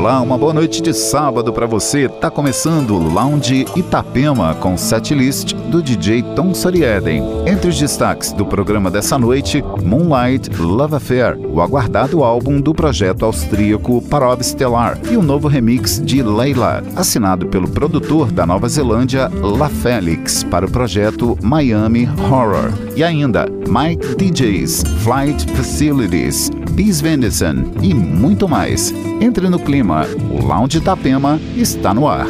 Olá, uma boa noite de sábado para você. Tá começando Lounge Itapema com setlist do DJ Tom Sorieden. Entre os destaques do programa dessa noite, Moonlight Love Affair, o aguardado álbum do projeto austríaco Parov Stellar e o novo remix de Leila, assinado pelo produtor da Nova Zelândia La Felix para o projeto Miami Horror. E ainda Mike DJs, Flight Facilities, Bis Venison e muito mais. Entre no clima, o Lounge Itapema está no ar.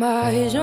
If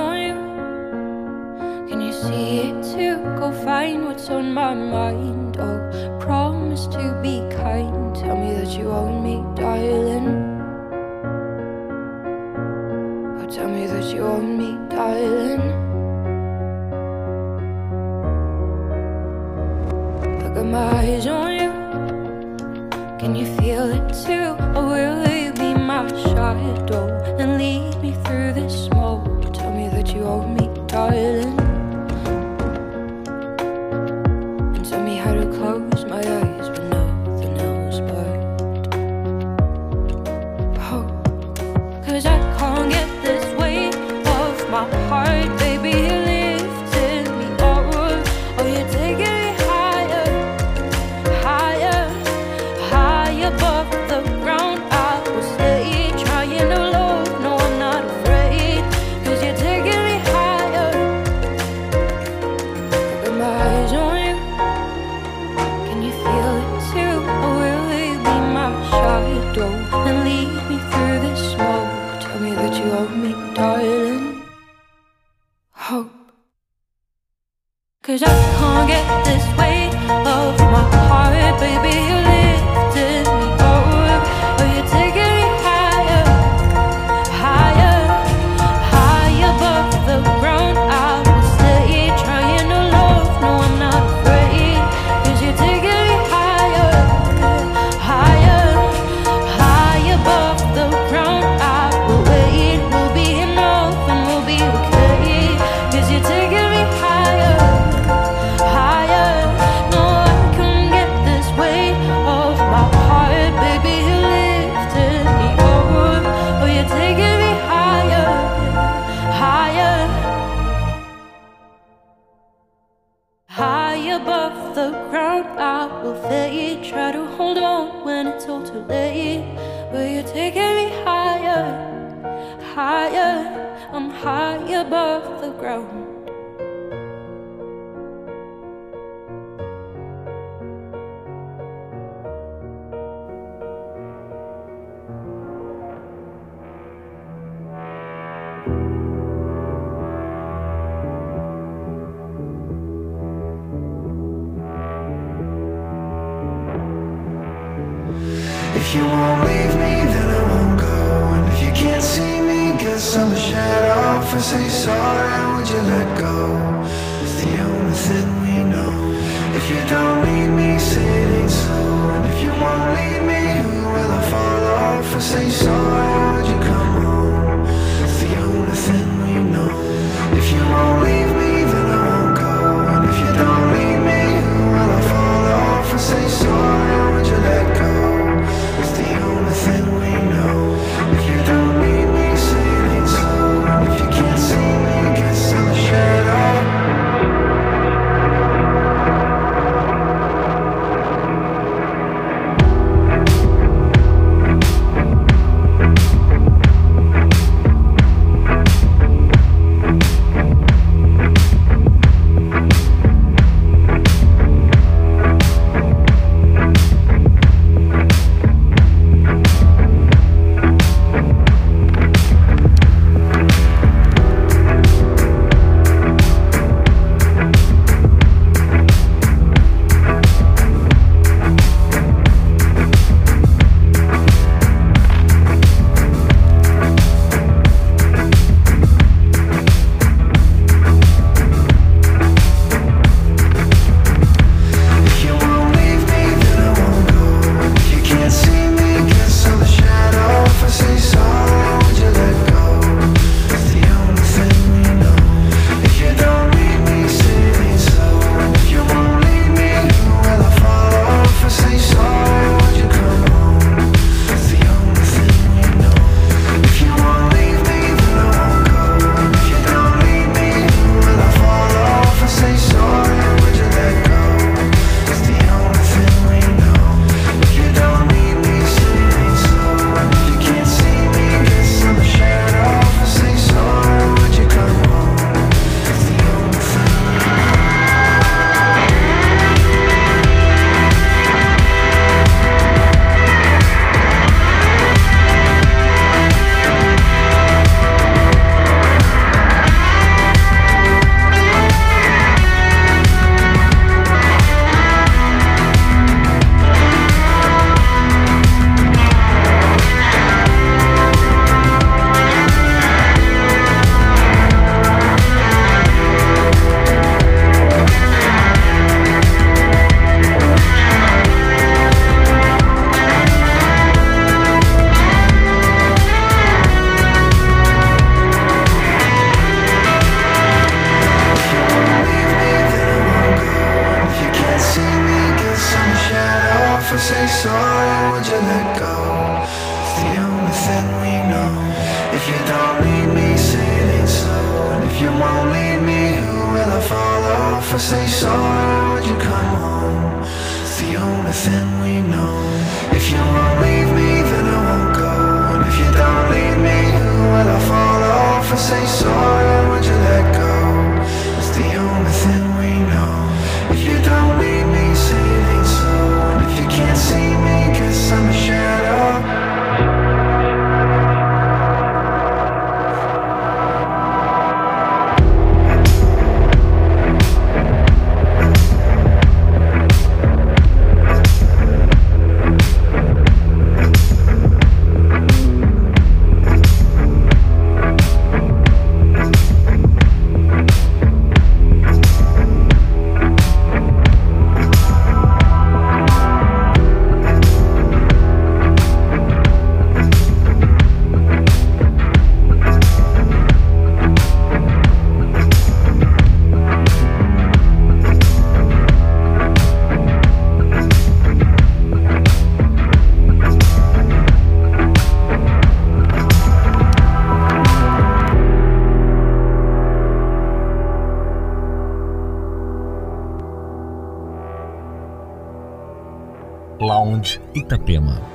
Itapema.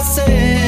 I say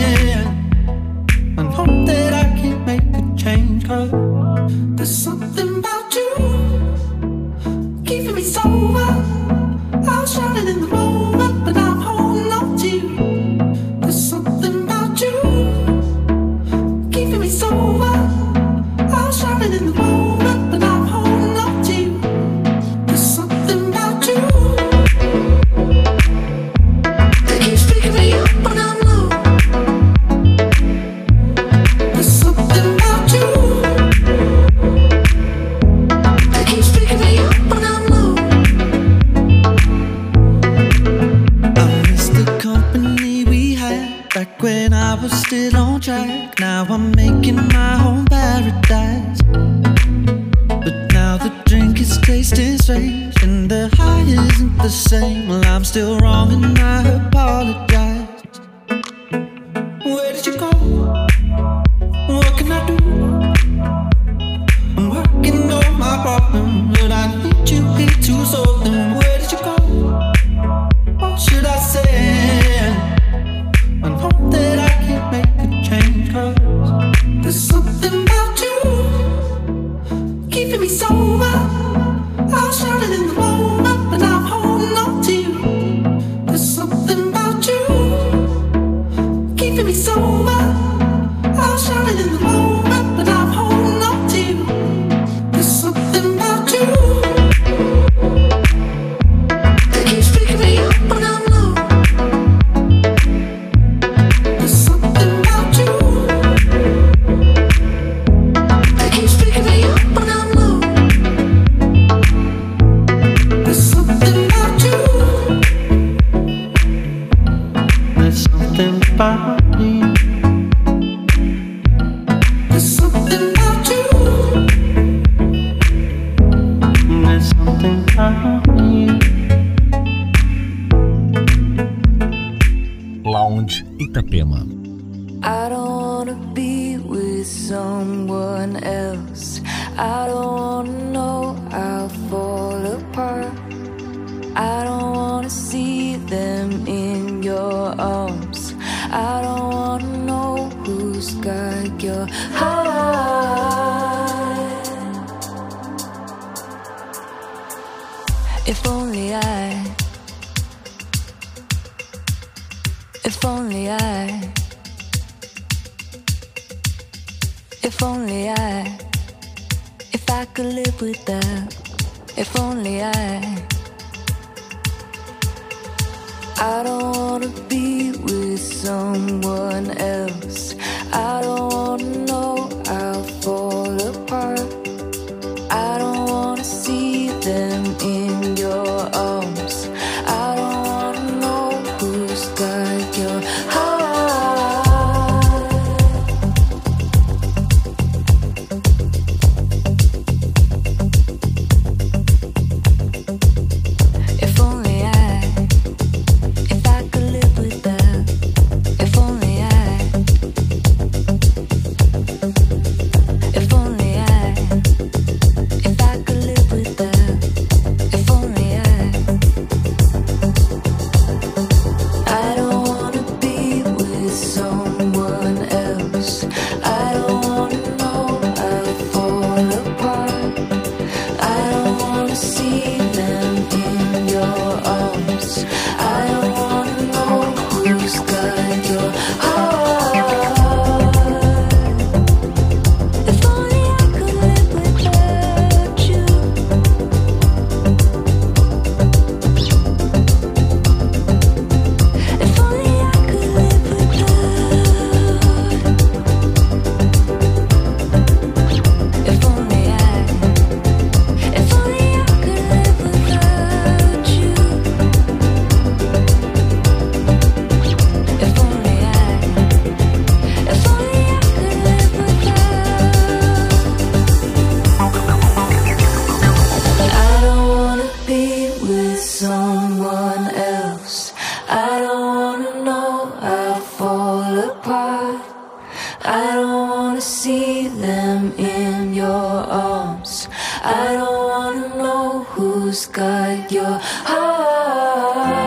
who's got your heart.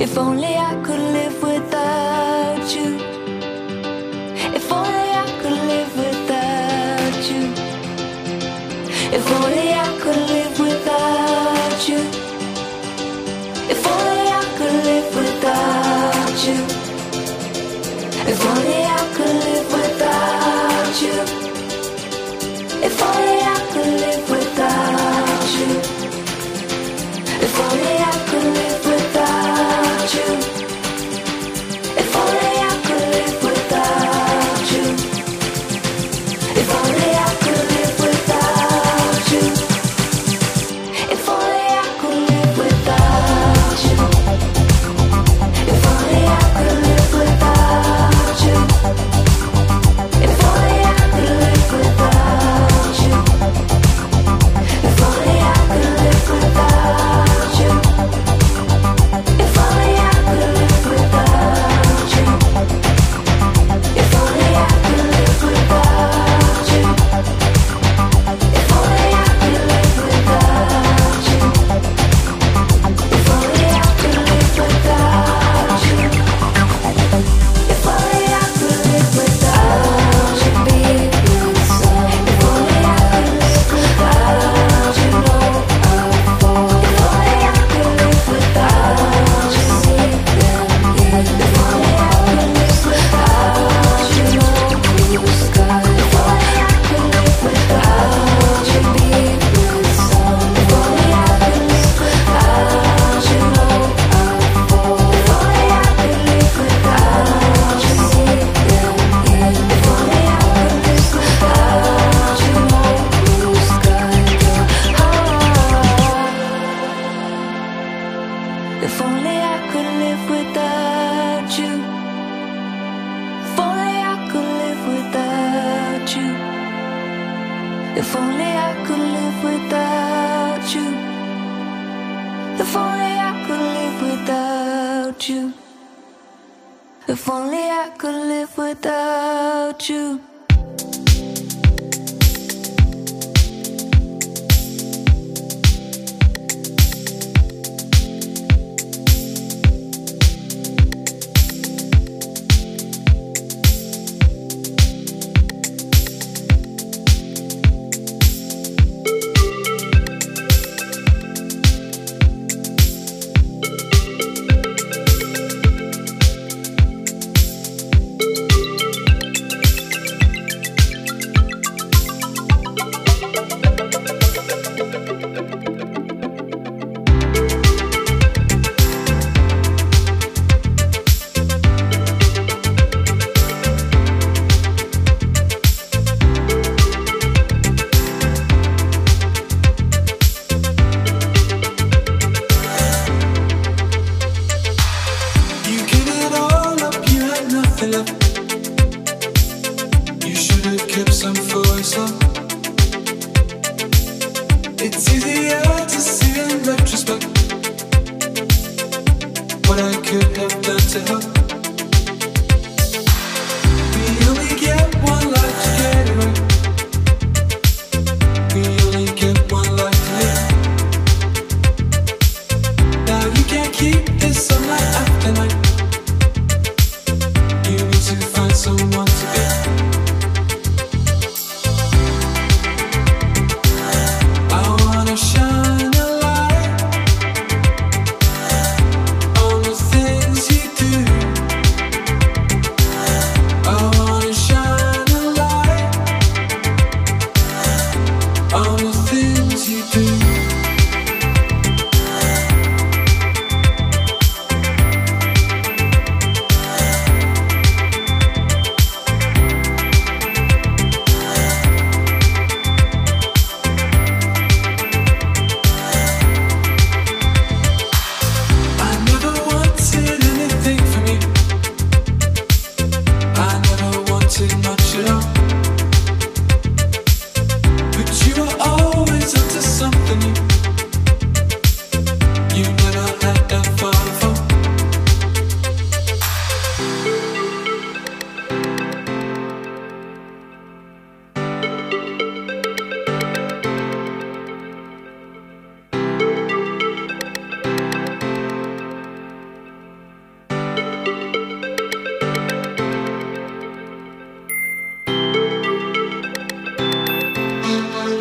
If only I could live with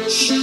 church.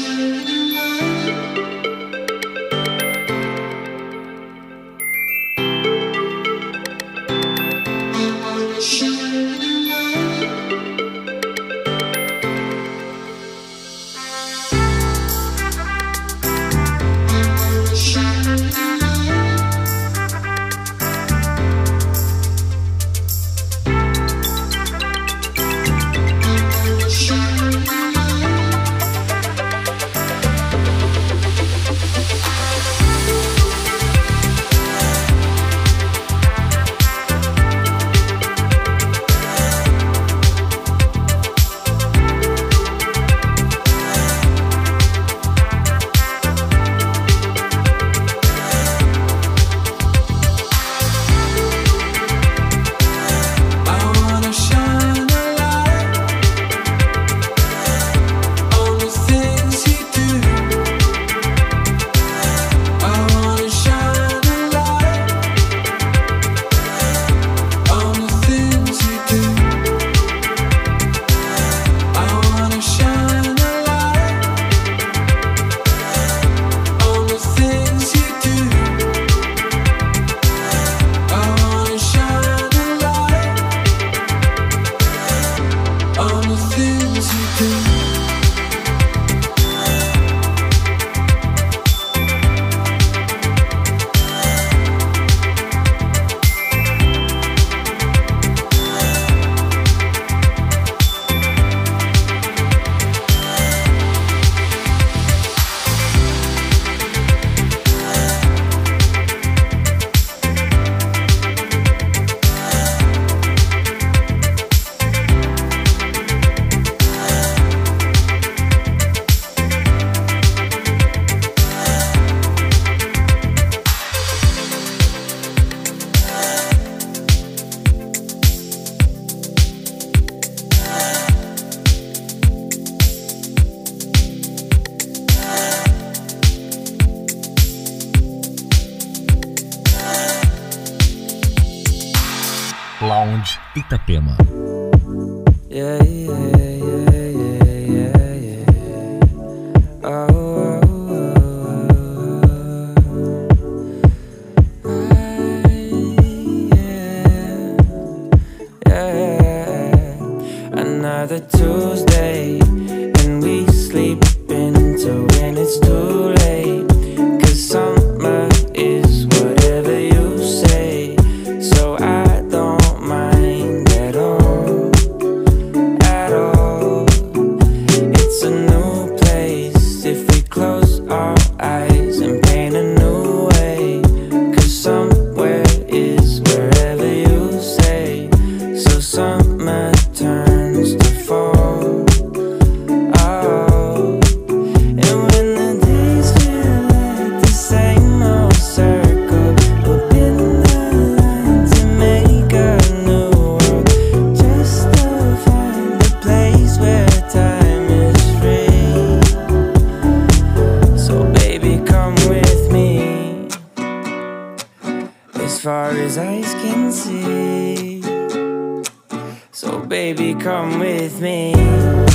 Come with me.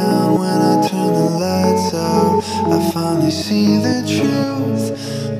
down when I turn the lights out. I finally see the truth.